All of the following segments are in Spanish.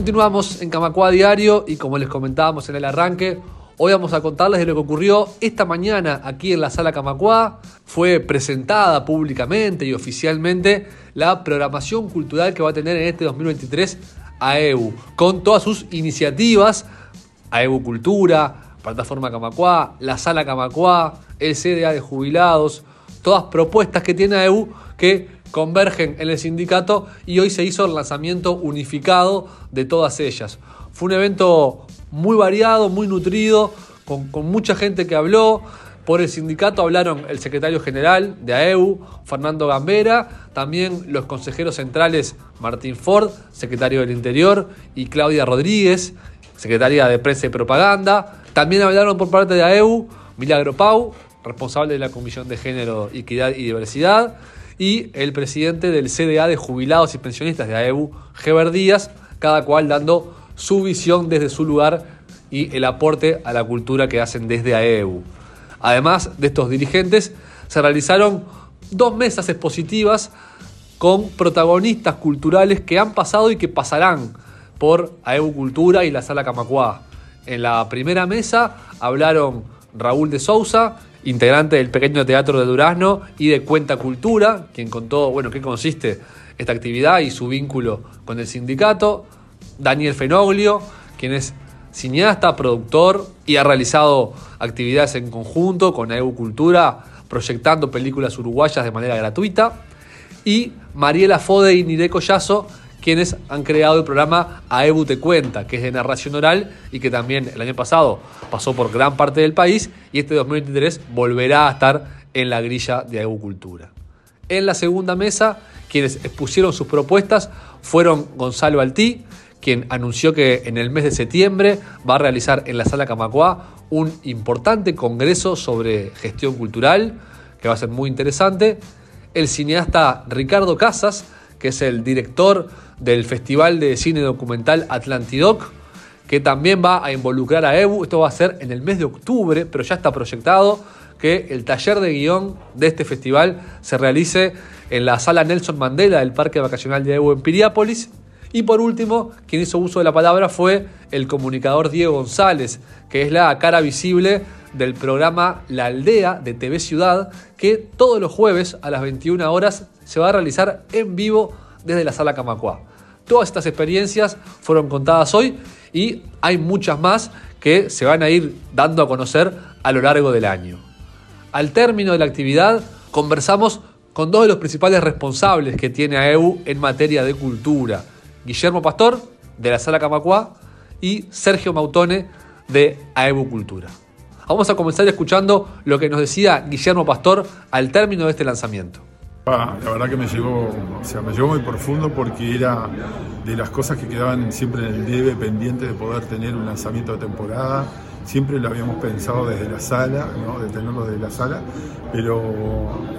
Continuamos en Camacua Diario y como les comentábamos en el arranque, hoy vamos a contarles de lo que ocurrió esta mañana aquí en la sala Camacua. Fue presentada públicamente y oficialmente la programación cultural que va a tener en este 2023 AEU, con todas sus iniciativas, AEU Cultura, Plataforma Camacua, la Sala Camacua, el CDA de Jubilados, todas propuestas que tiene AEU que convergen en el sindicato y hoy se hizo el lanzamiento unificado de todas ellas. Fue un evento muy variado, muy nutrido, con, mucha gente que habló. Por el sindicato hablaron el secretario general de AEU, Fernando Gambera, también los consejeros centrales Martín Ford, secretario del Interior, y Claudia Rodríguez, secretaria de Prensa y Propaganda. También hablaron por parte de AEU Milagro Pau, responsable de la Comisión de Género, Equidad y Diversidad, y el presidente del CDA de jubilados y pensionistas de AEU, Geber Díaz, cada cual dando su visión desde su lugar y el aporte a la cultura que hacen desde AEU. Además de estos dirigentes, se realizaron dos mesas expositivas con protagonistas culturales que han pasado y que pasarán por AEU Cultura y la Sala Camacuá. En la primera mesa hablaron Raúl de Sousa, integrante del Pequeño Teatro de Durazno y de Cuenta Cultura, quien contó, bueno, qué consiste esta actividad y su vínculo con el sindicato. Daniel Fenoglio, quien es cineasta, productor y ha realizado actividades en conjunto con AEU Cultura, proyectando películas uruguayas de manera gratuita. Y Mariela Fode y Nireko Yasso, quienes han creado el programa AEBU Te Cuenta, que es de narración oral y que también el año pasado pasó por gran parte del país y este 2023 volverá a estar en la grilla de AEBU Cultura. En la segunda mesa, quienes expusieron sus propuestas fueron Gonzalo Altí, quien anunció que en el mes de septiembre va a realizar en la sala Camacuá un importante congreso sobre gestión cultural, que va a ser muy interesante. El cineasta Ricardo Casas, que es el director del Festival de Cine Documental Atlantidoc, que también va a involucrar a EBU. Esto va a ser en el mes de octubre, pero ya está proyectado que el taller de guion de este festival se realice en la sala Nelson Mandela del Parque Vacacional de EBU en Piriápolis. Y por último, quien hizo uso de la palabra fue el comunicador Diego González, que es la cara visible del programa La Aldea de TV Ciudad, que todos los jueves a las 21 horas se va a realizar en vivo desde la sala Camacua. Todas estas experiencias fueron contadas hoy y hay muchas más que se van a ir dando a conocer a lo largo del año. Al término de la actividad conversamos con dos de los principales responsables que tiene AEU en materia de cultura, Guillermo Pastor, de la Sala Camacua, y Sergio Mautone, de AEU Cultura. Vamos a comenzar escuchando lo que nos decía Guillermo Pastor al término de este lanzamiento. La verdad que me llegó, o sea, me llegó muy profundo porque era de las cosas que quedaban siempre en el debe pendiente de poder tener un lanzamiento de temporada. Siempre lo habíamos pensado desde la sala, ¿no? de tenerlo desde la sala, pero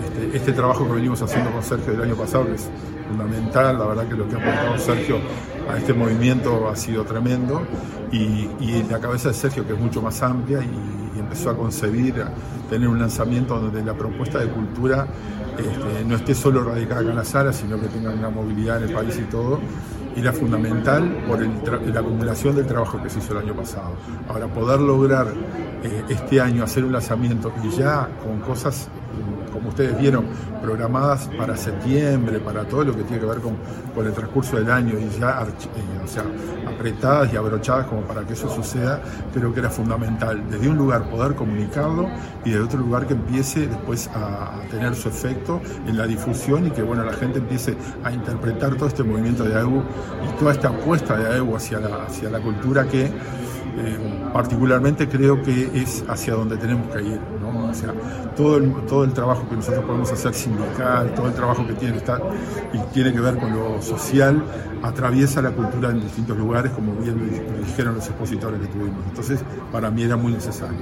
este, este, trabajo que venimos haciendo con Sergio del año pasado, es fundamental, la verdad que lo que ha aportado Sergio a este movimiento ha sido tremendo, y, y la cabeza de Sergio, que es mucho más amplia, y empezó a concebir, tener un lanzamiento donde la propuesta de cultura este, no esté solo radicada acá en la sala, sino que tenga una movilidad en el país y todo, era fundamental por la acumulación del trabajo que se hizo el año pasado. Ahora, poder lograr eh, este año hacer un lanzamiento y ya con cosas como ustedes vieron, programadas para septiembre, para todo lo que tiene que ver con, con el transcurso del año y ya eh, o sea, apretadas y abrochadas como para que eso suceda, creo que era fundamental desde un lugar poder comunicarlo y de otro lugar que empiece después a, tener su efecto en la difusión y que bueno, la gente empiece a interpretar todo este movimiento de AEU y toda esta apuesta de AEU hacia la, hacia la cultura que eh, particularmente creo que es hacia donde tenemos que ir. O sea, todo el, todo el trabajo que nosotros podemos hacer sindical, todo el trabajo que tiene, estar, y tiene que ver con lo social, atraviesa la cultura en distintos lugares, como bien lo dijeron los expositores que tuvimos. Entonces, para mí era muy necesario.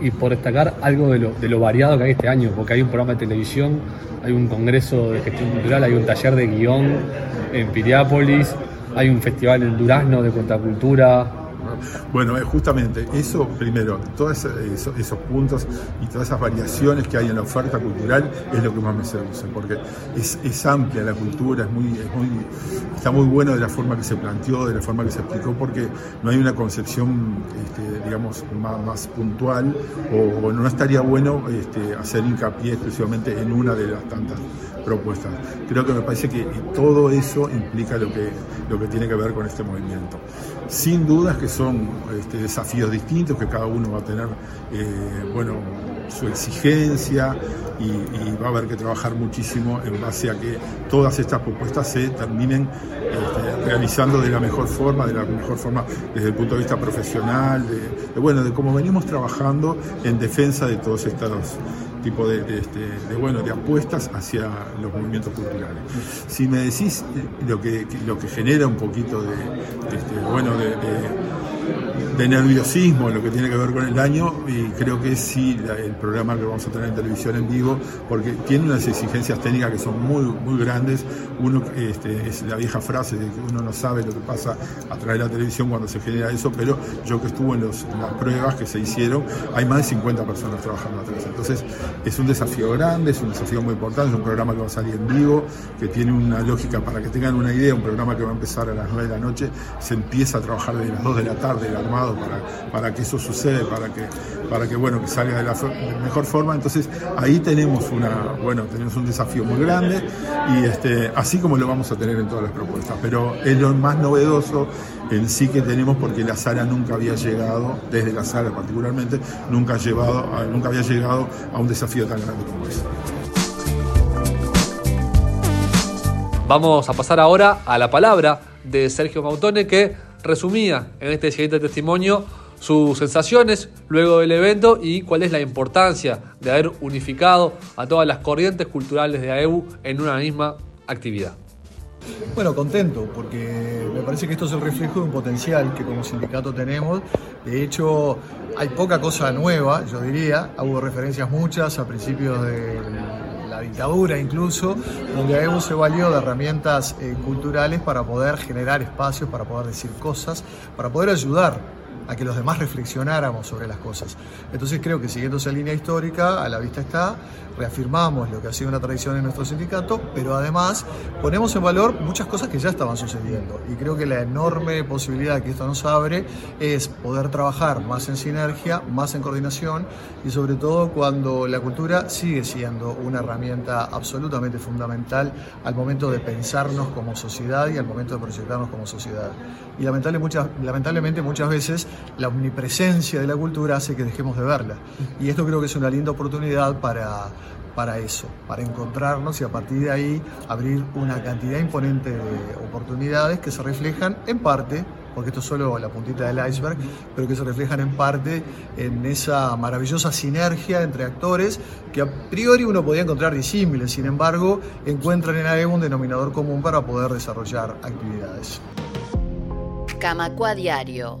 y por destacar algo de lo, de lo variado que hay este año, porque hay un programa de televisión, hay un congreso de gestión cultural, hay un taller de guion en Piriápolis, hay un festival en Durazno de Contracultura, Bueno, eh, justamente eso, primero, todos esos, puntos y todas esas variaciones que hay en la oferta cultural es lo que más me seduce, porque es, amplia la cultura, está muy bueno de la forma que se planteó, de la forma que se explicó, porque no hay una concepción, este, digamos, más, puntual o, no estaría bueno este, hacer hincapié exclusivamente en una de las tantas propuestas. Creo que me parece que todo eso implica lo que, lo que tiene que ver con este movimiento. Sin dudas que son este, desafíos distintos, que cada uno va a tener eh, bueno, su exigencia y, va a haber que trabajar muchísimo en base a que todas estas propuestas se terminen este, realizando de la mejor forma, de la mejor forma desde el punto de vista profesional, de, bueno, de cómo venimos trabajando en defensa de todos estos tipo de, este, de, bueno, de apuestas hacia los movimientos culturales. Si me decís eh, lo que, lo que genera un poquito de, este, bueno, de de nerviosismo en lo que tiene que ver con el año y creo que sí el programa que vamos a tener en televisión en vivo porque tiene unas exigencias técnicas que son muy muy grandes. Uno este, es la vieja frase de que uno no sabe lo que pasa a través de la televisión cuando se genera eso pero yo que estuve en, los, las pruebas que se hicieron hay más de 50 personas trabajando atrás. Entonces es un desafío grande es un desafío muy importante es un programa que va a salir en vivo que tiene una lógica para que tengan una idea un programa que va a empezar a las 9 de la noche se empieza a trabajar desde las 2 de la tarde el armado para, para que eso suceda, para que, para que, bueno, que salga de la mejor forma. Entonces ahí tenemos, una, bueno, tenemos un desafío muy grande y este, así como lo vamos a tener en todas las propuestas. Pero es lo más novedoso en sí que tenemos porque la sala nunca había llegado, desde la sala particularmente, nunca, llevado, nunca había llegado a un desafío tan grande como ese. Vamos a pasar ahora a la palabra de Sergio Mautone que resumía en este siguiente testimonio sus sensaciones luego del evento y cuál es la importancia de haber unificado a todas las corrientes culturales de AEU en una misma actividad. Bueno, contento, porque me parece que esto es el reflejo de un potencial que como sindicato tenemos. De hecho, hay poca cosa nueva, yo diría. Hubo referencias muchas a principios de dictadura incluso, donde AEBU se de herramientas eh, culturales para poder generar espacios, para poder decir cosas, para poder ayudar a que los demás reflexionáramos sobre las cosas. Entonces creo que siguiendo esa línea histórica, a la vista está, reafirmamos lo que ha sido una tradición en nuestro sindicato, pero además ponemos en valor muchas cosas que ya estaban sucediendo. Y creo que la enorme posibilidad que esto nos abre es poder trabajar más en sinergia, más en coordinación y sobre todo cuando la cultura sigue siendo una herramienta absolutamente fundamental al momento de pensarnos como sociedad y al momento de proyectarnos como sociedad. Y lamentablemente muchas veces la omnipresencia de la cultura hace que dejemos de verla. Y esto creo que es una linda oportunidad para, para eso, para encontrarnos y a partir de ahí abrir una cantidad imponente de oportunidades que se reflejan en parte, porque esto es solo la puntita del iceberg, pero que se reflejan en parte en esa maravillosa sinergia entre actores que a priori uno podía encontrar disímiles, sin embargo encuentran en AEU un denominador común para poder desarrollar actividades. Camacua Diario